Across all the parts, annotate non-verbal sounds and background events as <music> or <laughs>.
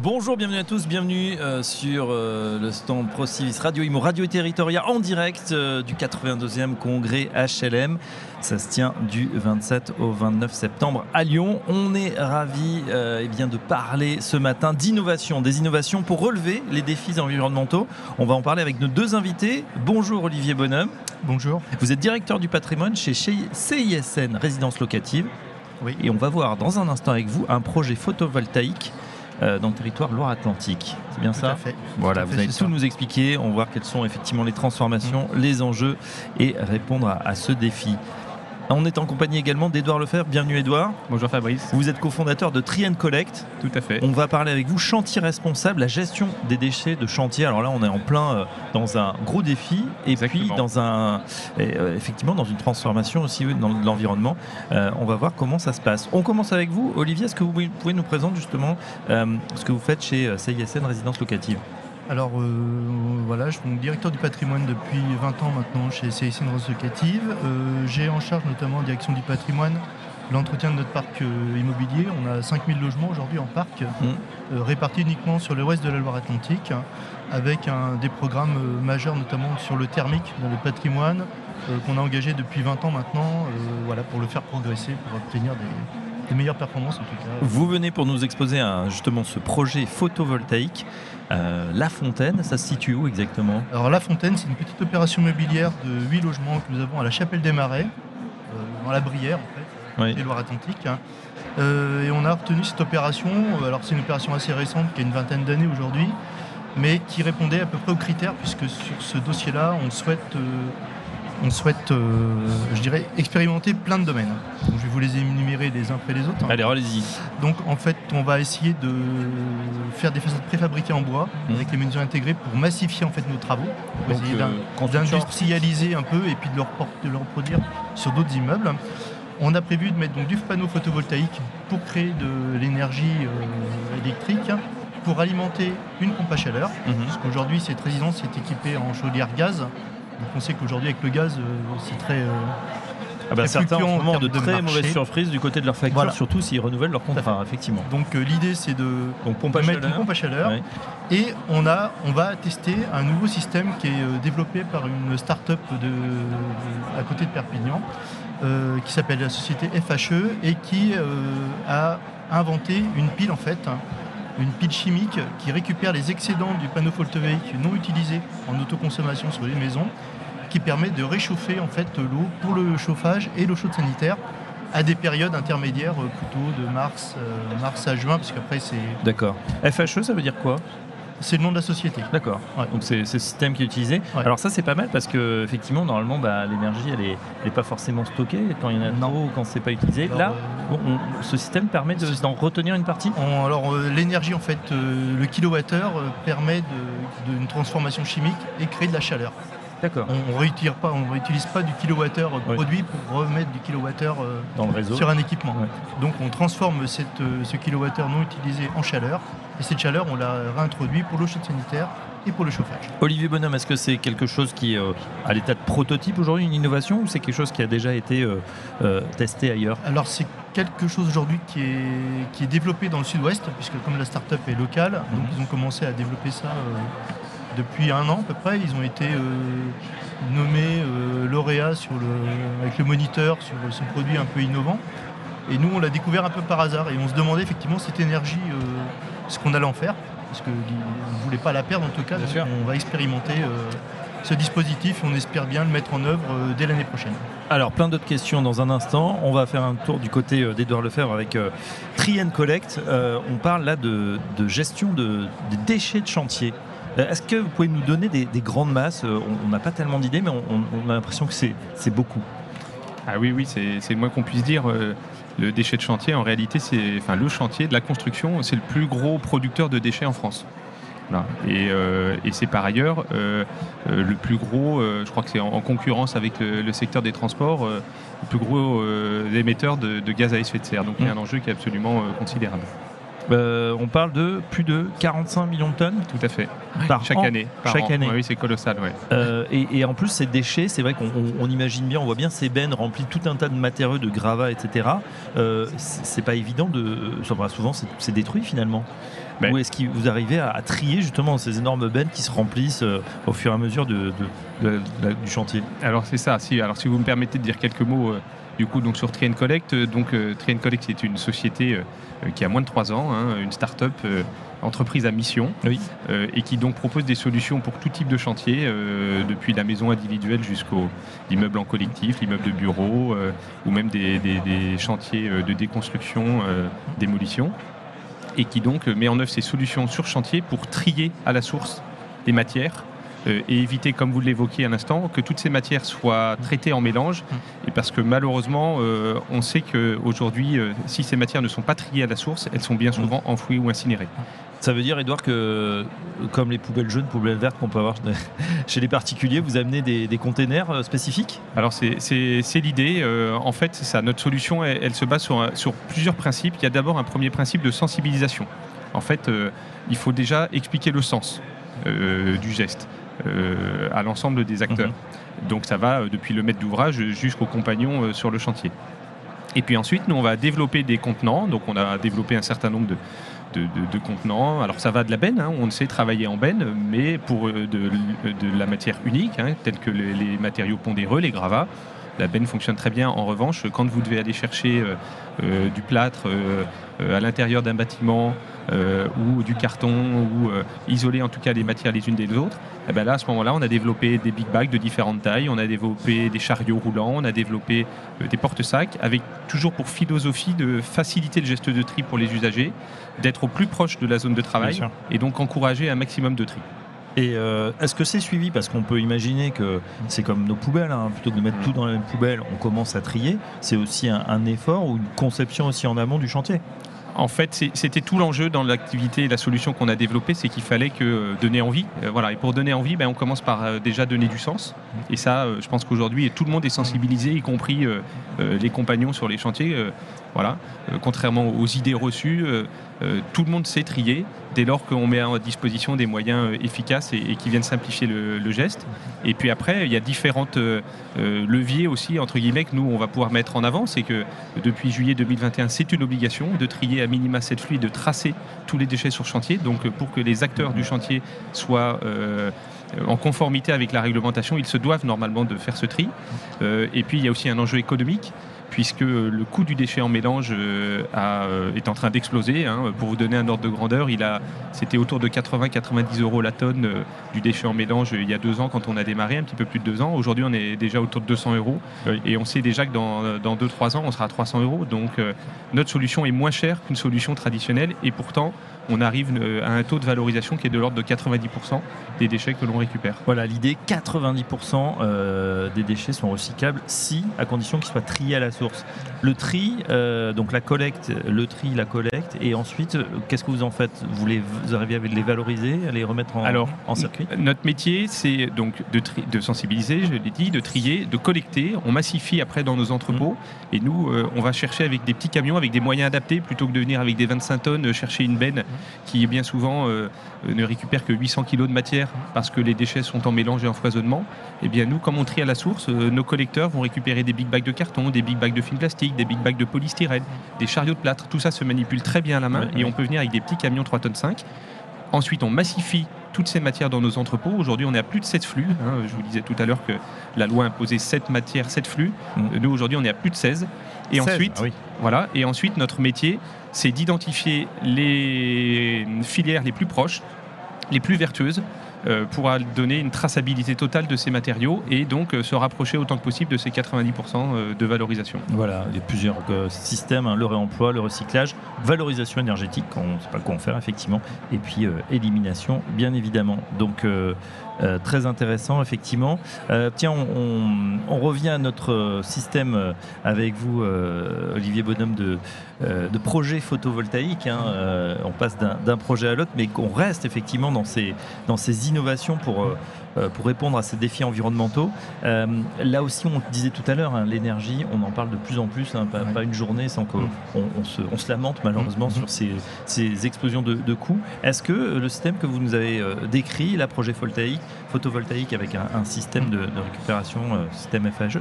Bonjour, bienvenue à tous, bienvenue euh, sur euh, le stand ProCivis Radio Imo, Radio Territoria en direct euh, du 82e congrès HLM. Ça se tient du 27 au 29 septembre à Lyon. On est ravis eh bien, de parler ce matin d'innovation, des innovations pour relever les défis environnementaux. On va en parler avec nos deux invités. Bonjour Olivier Bonhomme. Bonjour. Vous êtes directeur du patrimoine chez CISN Résidence Locative. Oui. Et on va voir dans un instant avec vous un projet photovoltaïque euh, dans le territoire Loire-Atlantique. C'est bien ça fait. Voilà, Tout à vous allez tout ça. nous expliquer, on va voir quelles sont effectivement les transformations, les enjeux et répondre à, à ce défi. On est en compagnie également d'Edouard Lefebvre. Bienvenue Edouard. Bonjour Fabrice. Vous êtes cofondateur de Trien Collect. Tout à fait. On va parler avec vous chantier responsable, la gestion des déchets de chantier. Alors là, on est en plein euh, dans un gros défi et puis dans un et, euh, effectivement dans une transformation aussi dans l'environnement. Euh, on va voir comment ça se passe. On commence avec vous, Olivier. Est-ce que vous pouvez nous présenter justement ce que vous faites chez CISN Résidence Locative? Alors euh, voilà, je suis directeur du patrimoine depuis 20 ans maintenant chez CICN Rose Locative. Euh, J'ai en charge notamment en direction du patrimoine l'entretien de notre parc euh, immobilier. On a 5000 logements aujourd'hui en parc, euh, répartis uniquement sur le ouest de la Loire-Atlantique, hein, avec un, des programmes majeurs notamment sur le thermique dans le patrimoine, qu'on a engagé depuis 20 ans maintenant, voilà, pour le faire progresser, pour obtenir des, des meilleures performances en tout cas. Vous venez pour nous exposer un- justement ce projet photovoltaïque. Euh, la Fontaine, ça se situe où exactement? Alors La Fontaine, c'est une petite opération immobilière de 8 logements que nous avons à la Chapelle des Marais, euh, dans la Brière en fait, Oui. des Loire-Atlantique. Euh, et on a retenu cette opération, alors c'est une opération assez récente qui a une vingtaine d'années aujourd'hui, mais qui répondait à peu près aux critères puisque sur ce dossier-là, on souhaite, on souhaite euh, je dirais, expérimenter plein de domaines. Donc, je vais vous les énumérer les uns après les autres. Allez, allez-y. Donc en fait, on va essayer de faire des façades préfabriquées en bois Mhm. avec les mesures intégrées pour massifier en fait nos travaux, pour Donc, essayer euh, d'industrialiser un peu et puis de le, report- de le reproduire sur d'autres immeubles. On a prévu de mettre donc du panneau photovoltaïque pour créer de l'énergie euh, électrique pour alimenter une pompe à chaleur. Mhm. Parce qu'aujourd'hui, cette résidence est équipée en chaudière gaz. Donc on sait qu'aujourd'hui avec le gaz, euh, c'est très euh, Ah bah, certains en moment de très marché. mauvaises surprises du côté de leur facture, Voilà. surtout s'ils renouvellent leur contrat, effectivement. donc euh, l'idée c'est de Donc pompe à de mettre une pompe à chaleur. Ouais. Et on, a, on va tester un nouveau système qui est développé par une start-up de, à côté de Perpignan, euh, qui s'appelle la société FHE et qui euh, a inventé une pile en fait, une pile chimique qui récupère les excédents du panneau photovoltaïque non utilisé en autoconsommation sur les maisons, qui permet de réchauffer en fait l'eau pour le chauffage et l'eau chaude sanitaire à des périodes intermédiaires euh, plutôt de mars, euh, mars à juin, parce qu'après c'est D'accord. FHE, ça veut dire quoi? C'est le nom de la société. D'accord. Ouais. Donc c'est ce système qui est utilisé. Ouais. Alors ça c'est pas mal parce que effectivement normalement bah, l'énergie elle est, elle est pas forcément stockée quand il y en a Non. trop ou quand c'est pas utilisé. Alors, Là, euh, on- ce système permet de- d'en retenir une partie. On- alors euh, l'énergie en fait, euh, le kilowattheure permet de- d'une transformation chimique et créer de la chaleur. D'accord. On ne réutilise pas, on réutilise pas du kilowattheure Oui. produit pour remettre du kilowattheure euh, Dans le réseau. sur un équipement. Donc on transforme cette, euh, ce kilowattheure non utilisé en chaleur et cette chaleur on la réintroduit pour l'eau chaude sanitaire et pour le chauffage. Olivier Bonhomme, est-ce que c'est quelque chose qui est euh, à l'état de prototype aujourd'hui, une innovation, ou c'est quelque chose qui a déjà été euh, euh, testé ailleurs? Alors c'est quelque chose aujourd'hui qui est, qui est développé dans le sud-ouest, puisque comme la start-up est locale, donc Mhm. ils ont commencé à développer ça depuis un an à peu près. Ils ont été euh, nommés euh, lauréats sur le, avec le moniteur sur ce produit un peu innovant. Et nous, on l'a découvert un peu par hasard et on se demandait effectivement cette énergie, euh, ce qu'on allait en faire, parce qu'on ne voulait pas la perdre en tout cas. Bien donc sûr. on va expérimenter ce dispositif et on espère bien le mettre en œuvre dès l'année prochaine. Alors, plein d'autres questions dans un instant. On va faire un tour du côté d'Edouard Lefebvre avec euh, Trien Collect. Euh, on parle là de, de gestion de, des déchets de chantier. Euh, Est-ce que vous pouvez nous donner des, des grandes masses Euh, On n'a pas tellement d'idées, mais on, a l'impression que c'est beaucoup. Ah oui, oui, c'est moins qu'on puisse dire. euh, Le déchet de chantier, en réalité, c'est enfin le chantier de la construction, c'est le plus gros producteur de déchets en France. Voilà. Et, euh, et c'est par ailleurs euh, euh, le plus gros, je crois que c'est en, en concurrence avec le, le secteur des transports, le plus gros émetteur de, de gaz à effet de serre. Donc il y a un enjeu qui est absolument considérable. Euh, on parle de plus de 45 millions de tonnes Tout à fait. par Chaque an. année. par Chaque an. année. Ouais, oui, c'est colossal. Ouais. Euh, et, et en plus, ces déchets, c'est vrai qu'on on- on imagine bien, on voit bien ces bennes remplies de tout un tas de matériaux, de gravats, etc. Euh, c'est pas évident de. enfin, souvent, c'est détruit finalement. Ben. Ou est-ce que vous arrivez à, à trier justement ces énormes bennes qui se remplissent au fur et à mesure de, de- de la- du chantier? Alors c'est ça. Si, alors si vous me permettez de dire quelques mots du coup donc sur Tree and Collect. euh, Donc euh, Tree and Collect c'est une société euh, qui a moins de 3 ans, hein, une start-up euh, entreprise à mission Oui. et qui donc propose des solutions pour tout type de chantier, depuis la maison individuelle jusqu'au l'immeuble en collectif, l'immeuble de bureau ou même des, des- des chantiers de déconstruction, démolition et qui donc met en œuvre ces solutions sur chantier pour trier à la source les matières et éviter, comme vous l'évoquiez à l'instant, que toutes ces matières soient traitées en mélange. Et parce que malheureusement, euh, on sait qu'aujourd'hui, euh, si ces matières ne sont pas triées à la source, elles sont bien souvent enfouies ou incinérées. Ça veut dire, Edouard, que comme les poubelles jaunes, poubelles vertes qu'on peut avoir <laughs> chez les particuliers, vous amenez des, des containers euh, spécifiques? Alors c'est- l'idée. Euh, en fait, ça. Notre solution, elle, elle se base sur, plusieurs principes. Il y a d'abord un premier principe de sensibilisation. En fait, euh, il faut déjà expliquer le sens euh, du geste euh, à l'ensemble des acteurs. Donc ça va euh, depuis le maître d'ouvrage jusqu'au compagnon euh, sur le chantier. Et puis ensuite, nous, on va développer des contenants. Donc on a développé un certain nombre de, de, de- de contenants. Alors ça va de la benne, hein, on sait travailler en benne, mais pour euh, de, de la matière unique, hein, telle que les, les matériaux pondéreux, les gravats. La benne fonctionne très bien. En revanche, quand vous devez aller chercher euh, euh, du plâtre euh, à l'intérieur d'un bâtiment ou du carton ou isoler en tout cas les matières les unes des autres, eh ben là, à ce moment-là, on a développé des big bags de différentes tailles, on a développé des chariots roulants, on a développé des porte-sacs, avec toujours pour philosophie de faciliter le geste de tri pour les usagers, d'être au plus proche de la zone de travail et donc encourager un maximum de tri. Et euh, est-ce que c'est suivi? Parce qu'on peut imaginer que c'est comme nos poubelles, hein, plutôt que de mettre tout dans la même poubelle, on commence à trier. C'est aussi un, un effort ou une conception aussi en amont du chantier? En fait, c'était tout l'enjeu dans l'activité et la solution qu'on a développée, c'est qu'il fallait que euh, donner envie. Euh, voilà. Et pour donner envie, ben, on commence par euh, déjà donner du sens. Et ça, euh, je pense qu'aujourd'hui, tout le monde est sensibilisé, y compris les compagnons sur les chantiers. Voilà. Euh, contrairement aux idées reçues, euh, euh, tout le monde sait trier dès lors qu'on met à disposition des moyens efficaces et, qui viennent simplifier le, geste. Et puis après, il y a différentes leviers aussi, entre guillemets, que nous, on va pouvoir mettre en avant. C'est que depuis juillet 2021, c'est une obligation de trier à minima cette flux et de tracer tous les déchets sur chantier. Donc pour que les acteurs du chantier soient en conformité avec la réglementation, ils se doivent normalement de faire ce tri. Et puis il y a aussi un enjeu économique puisque le coût du déchet en mélange euh, a, euh, est en train d'exploser. hein. Pour vous donner un ordre de grandeur, il a, c'était autour de 80-90 euros la tonne euh, du déchet en mélange il y a deux ans quand on a démarré, un petit peu plus de deux ans. Aujourd'hui, on est déjà autour de 200 euros. Et on sait déjà que dans, dans 2-3 ans, on sera à 300 euros. Donc notre solution est moins chère qu'une solution traditionnelle. Et pourtant, on arrive à un taux de valorisation qui est de l'ordre de 90% des déchets que l'on récupère. Voilà, l'idée 90% euh, des déchets sont recyclables si, à condition qu'ils soient triés à la source. Le tri, euh, donc la collecte, le tri, la collecte, et ensuite, euh, qu'est-ce que vous en faites? Vous, les, vous arrivez à les valoriser, à les remettre en, Alors, en circuit? Notre métier, c'est donc de, tri- de sensibiliser, je l'ai dit, de trier, de collecter. On massifie après dans nos entrepôts. Et nous, euh, on va chercher avec des petits camions, avec des moyens adaptés, plutôt que de venir avec des 25 tonnes chercher une benne qui, bien souvent, euh, ne récupère que 800 kg de matière parce que les déchets sont en mélange et en foisonnement. Et bien, nous, comme on trie à la source, nos collecteurs vont récupérer des big bags de carton, des big bags de film plastique, des big bags de polystyrène, des chariots de plâtre. Tout ça se manipule très bien à la main et on peut venir avec des petits camions 3 tonnes 5. Ensuite, on massifie toutes ces matières dans nos entrepôts. Aujourd'hui, on est à plus de 7 flux. hein. Je vous disais tout à l'heure que la loi imposait 7 matières, 7 flux. Mm. Nous, aujourd'hui, on est à plus de 16. Et 16, ensuite, ah oui. voilà. Et ensuite, notre métier, c'est d'identifier les filières les plus proches, les plus vertueuses, euh, pour donner une traçabilité totale de ces matériaux et donc euh, se rapprocher autant que possible de ces 90% euh, de valorisation. Voilà, il y a plusieurs systèmes, hein, le réemploi, le recyclage, valorisation énergétique, on ne sait pas quoi en faire effectivement, et puis élimination bien évidemment. Donc euh, très intéressant effectivement. Euh, tiens, on, on- on revient à notre système euh, avec vous, Olivier Bonhomme, de, de projet photovoltaïque. hein. On passe d'un projet à l'autre, mais qu'on reste effectivement dans ces, dans ces innovations pour, pour répondre à ces défis environnementaux. là aussi, on disait tout à l'heure, hein, l'énergie, on en parle de plus en plus, hein, pas, une journée sans qu'on on, se, lamente malheureusement mm-hmm. sur ces, explosions de, coûts. Est-ce que le système que vous nous avez décrit, la projet photovoltaïque avec un, système de, récupération, système FHE,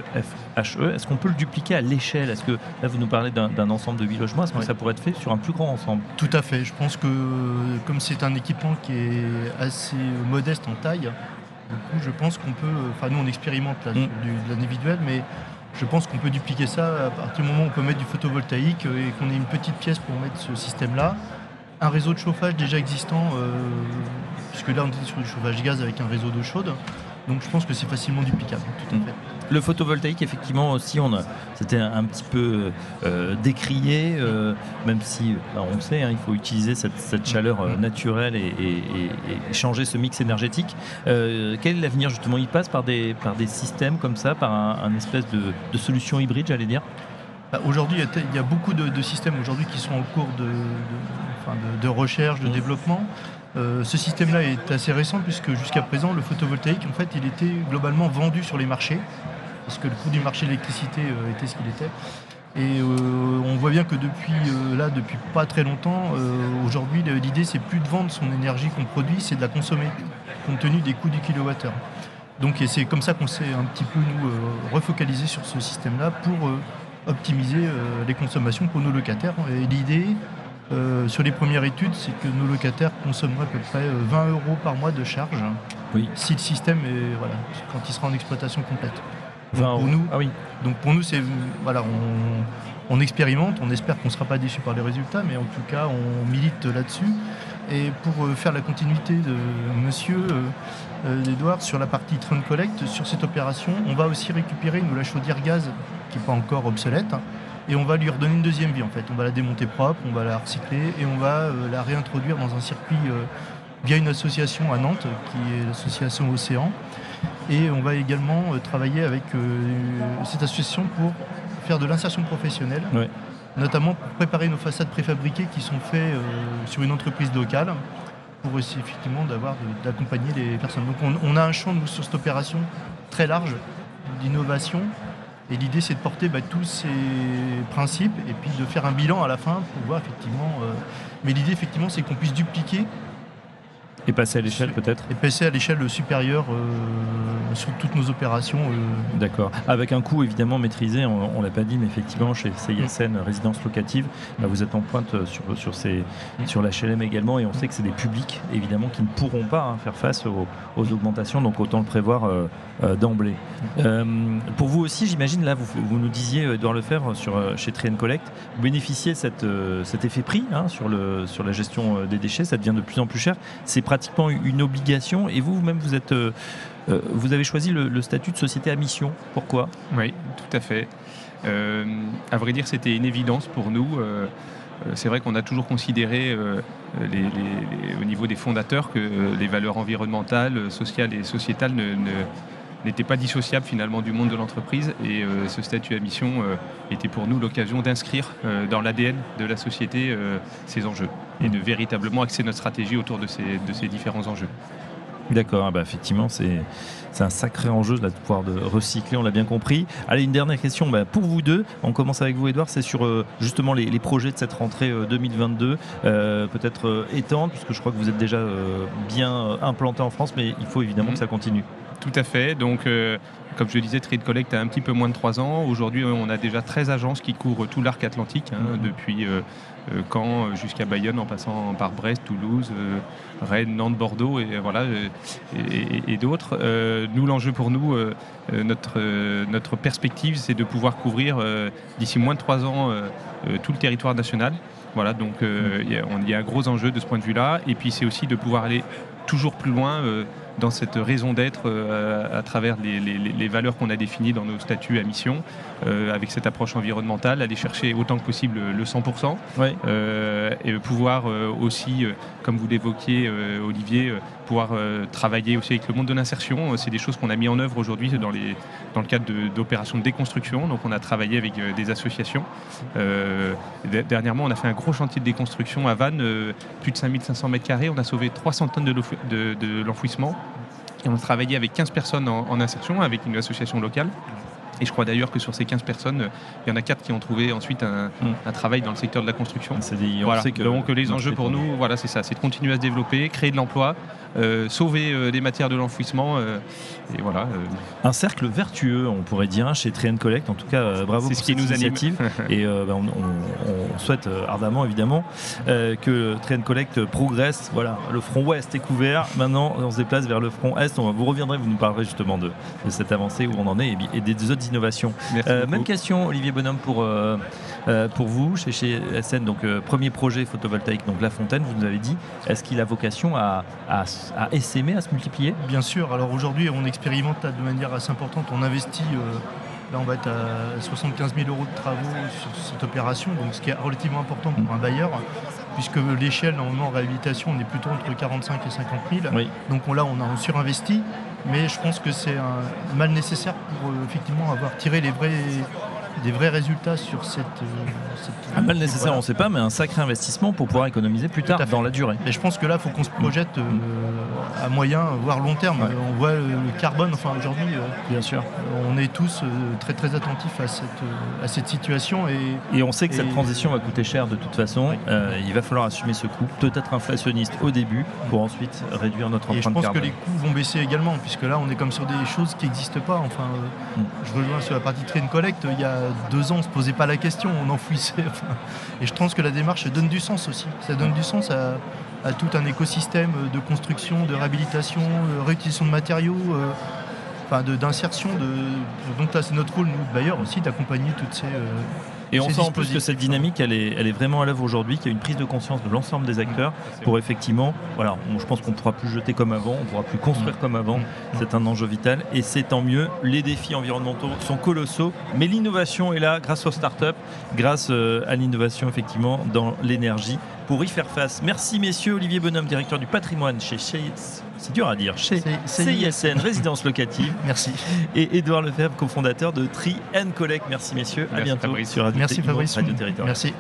FHE est-ce qu'on peut le dupliquer à l'échelle? Est-ce que là vous nous parlez d'un ensemble de 8 logements, est-ce que ça pourrait être fait sur un plus grand ensemble? Tout à fait. Je pense que comme c'est un équipement qui est assez modeste en taille, je pense qu'on peut. Enfin, nous, on expérimente là, mm. de l'individuel, mais je pense qu'on peut dupliquer ça à partir du moment où on peut mettre du photovoltaïque et qu'on ait une petite pièce pour mettre ce système-là. Un réseau de chauffage déjà existant, euh, puisque là on est sur du chauffage gaz avec un réseau d'eau chaude. Donc je pense que c'est facilement duplicable, tout à mm. fait. Le photovoltaïque, effectivement, aussi, on c'était un petit peu euh, décrié, euh, même si, bah, on sait, hein, il faut utiliser cette, chaleur euh, naturelle et, changer ce mix énergétique. quel est l'avenir, justement? Il passe par des, par des systèmes comme ça, par un, espèce de, solution hybride, j'allais dire? Bah, Aujourd'hui, il y, a beaucoup de, systèmes aujourd'hui qui sont en cours de, de recherche, de mmh. développement. ce système-là est assez récent puisque jusqu'à présent, le photovoltaïque, en fait, il était globalement vendu sur les marchés parce que le coût du marché de l'électricité euh, était ce qu'il était. Et euh, on voit bien que depuis euh, là, depuis pas très longtemps, aujourd'hui l'idée c'est plus de vendre son énergie qu'on produit, c'est de la consommer, compte tenu des coûts du kilowattheure. Donc c'est comme ça qu'on s'est un petit peu nous refocalisé sur ce système-là pour optimiser les consommations pour nos locataires. Et l'idée, sur les premières études, c'est que nos locataires consommeraient à peu près 20 euros par mois de charge oui. si le système est voilà, quand il sera en exploitation complète pour nous, ah oui. Donc pour nous, c'est voilà, on, expérimente, on espère qu'on ne sera pas déçu par les résultats, mais en tout cas, on milite là-dessus. Et pour euh, faire la continuité de Monsieur euh, Edouard sur la partie train collect, sur cette opération, on va aussi récupérer nous la chaudière gaz qui n'est pas encore obsolète. et on va lui redonner une deuxième vie en fait. On va la démonter propre, on va la recycler et on va euh, la réintroduire dans un circuit via une association à Nantes qui est l'association Océan. Et on va également euh, travailler avec euh, cette association pour faire de l'insertion professionnelle, notamment pour préparer nos façades préfabriquées qui sont faites euh, sur une entreprise locale pour essayer effectivement d'avoir d'accompagner les personnes. Donc on, a un champ sur cette opération très large d'innovation et l'idée c'est de porter bah, tous ces principes et puis de faire un bilan à la fin pour voir effectivement. mais l'idée effectivement c'est qu'on puisse dupliquer et passer à l'échelle peut-être Et passer à l'échelle supérieure euh, sur toutes nos opérations. Euh. D'accord. Avec un coût évidemment maîtrisé, on ne l'a pas dit, mais effectivement chez CISN Résidence Locative, bah, vous êtes en pointe sur, sur, ces, sur l'HLM également et on sait que c'est des publics évidemment qui ne pourront pas hein, faire face aux, augmentations, donc autant le prévoir euh, d'emblée. pour vous aussi, j'imagine, là vous, vous, nous disiez, Edouard Lefebvre, sur, chez Trien Collect, vous bénéficiez cette, cet effet prix hein, sur, le, sur la gestion des déchets, ça devient de plus en plus cher. C'est pratiquement une obligation. Et vous, vous-même, vous êtes, euh, euh, vous avez choisi le, statut de société à mission. Pourquoi? Oui, tout à fait. Euh, à vrai dire, c'était une évidence pour nous. c'est vrai qu'on a toujours considéré au niveau des fondateurs que les valeurs environnementales, sociales et sociétales n'étaient pas dissociables finalement du monde de l'entreprise et ce statut à mission était pour nous l'occasion d'inscrire dans l'ADN de la société ces enjeux et de véritablement axer notre stratégie autour de ces, de ces différents enjeux. D'accord, ah bah effectivement, c'est un sacré enjeu de pouvoir de recycler, on l'a bien compris. Allez, une dernière question bah, pour vous deux. On commence avec vous, Edouard. C'est sur euh, justement les, projets de cette rentrée 2022. Euh, euh, peut-être étendre, puisque je crois que vous êtes déjà bien implanté en France, mais il faut évidemment mhm. que ça continue. Tout à fait. Donc, comme je le disais, Trade Collect a un petit peu moins de 3 ans. Aujourd'hui, on a déjà 13 agences qui couvrent tout l'arc atlantique, hein, mhm. depuis euh, Caen jusqu'à Bayonne en passant par Brest, Toulouse, euh, Rennes, Nantes, Bordeaux et voilà euh, et, d'autres. nous, l'enjeu pour nous, notre, notre perspective, c'est de pouvoir couvrir d'ici moins de trois ans tout le territoire national. Voilà, donc il y, a un gros enjeu de ce point de vue-là. Et puis c'est aussi de pouvoir aller toujours plus loin dans cette raison d'être euh, à travers les, valeurs qu'on a définies dans nos statuts à mission, euh, avec cette approche environnementale, aller chercher autant que possible le 100%, euh, et pouvoir aussi, comme vous l'évoquiez Olivier, pouvoir travailler aussi avec le monde de l'insertion. C'est des choses qu'on a mis en œuvre aujourd'hui dans, dans le cadre d'opérations de, déconstruction. Donc on a travaillé avec des associations. dernièrement, on a fait un gros chantier de déconstruction à Vannes, plus de 5500 mètres carrés. On a sauvé 300 tonnes de l'enfouissement Et on a travaillé avec 15 personnes en, en insertion, avec une association locale. Et je crois d'ailleurs que sur ces 15 personnes, il y en a 4 qui ont trouvé ensuite un, Mm. un travail dans le secteur de la construction. On Voilà. sait que Donc les le enjeux pour nous, voilà, c'est ça, c'est de continuer à se développer, créer de l'emploi, euh, sauver euh, les matières de l'enfouissement. euh, et voilà. euh, Un cercle vertueux, on pourrait dire, hein, chez Trien Collect. En tout cas, euh, bravo C'est pour ce qui cette nous anime. initiative. <laughs> Et euh, bah, on, on- on souhaite euh, ardemment, évidemment, euh, que Trien Collect progresse. Voilà, le front ouest est couvert. Maintenant, on se déplace vers le front est. On, vous reviendrez, vous nous parlerez justement de, de cette avancée où on en est et, et des autres innovations. Euh, même question, Olivier Bonhomme, pour, euh, euh, pour vous, chez, chez SN, donc euh, premier projet photovoltaïque, donc La Fontaine, vous nous avez dit, est-ce qu'il a vocation à, à, à essaimer, à se multiplier? Bien sûr, alors aujourd'hui on expérimente de manière assez importante, on investit, là on va être à 75 000 euros de travaux sur cette opération, donc ce qui est relativement important pour un bailleur, puisque l'échelle normalement en réhabilitation on est plutôt entre 45 et 50 000, Oui. donc on, là on a surinvesti, mais je pense que c'est un mal nécessaire pour euh, effectivement avoir tiré les vrais, des vrais résultats sur cette... euh, cette- Un mal nécessaire, voilà. on ne sait pas, mais un sacré investissement pour pouvoir économiser plus tard dans la durée. Et je pense que là, il faut qu'on se projette euh, à moyen, voire long terme. Ouais. On voit le, carbone, enfin aujourd'hui, euh, Bien sûr. on est tous très très attentifs à cette, à cette situation et Et on sait que cette Et- transition va coûter cher de toute façon. Oui. Euh, il va falloir assumer ce coût, peut-être inflationniste au début, pour ensuite réduire notre Et je empreinte pense carbone. que les coûts vont baisser également, puisque là, on est comme sur des choses qui n'existent pas. Enfin, euh, Mm. je rejoins sur la partie train collecte. Il y a deux ans, on ne se posait pas la question, on enfouissait. et je pense que la démarche donne du sens aussi. Ça donne du sens à, tout un écosystème de construction, de réhabilitation, de réutilisation de matériaux. euh, d'insertion, donc là c'est notre rôle, nous, bailleurs aussi, d'accompagner toutes ces, euh, Et on sent en plus que cette dynamique, elle est, elle est vraiment à l'œuvre aujourd'hui, qu'il y a une prise de conscience de l'ensemble des acteurs pour effectivement, voilà, on- je pense qu'on ne pourra plus jeter comme avant, on ne pourra plus construire comme avant. Mm. C'est un enjeu vital et c'est tant mieux. Les défis environnementaux sont colossaux, mais l'innovation est là grâce aux startups, grâce euh, à l'innovation effectivement dans l'énergie pour y faire face. Merci messieurs, Olivier Bonhomme, directeur du patrimoine chez, chez c'est dur à dire, chez C'est- CISN, résidence locative, <laughs> Merci. et Édouard Lefebvre, cofondateur de Tri Collect. Merci messieurs, à Merci, bientôt Fabrice. sur Radio Merci Fabrice. Radio Territoire. Merci.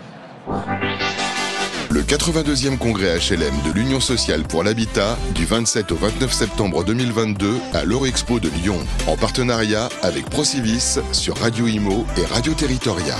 Le 82e congrès HLM de l'Union sociale pour l'habitat du 27 au 29 septembre 2022 à l'Eurexpo de Lyon, en partenariat avec Procivis sur Radio Imo et Radio Territoria.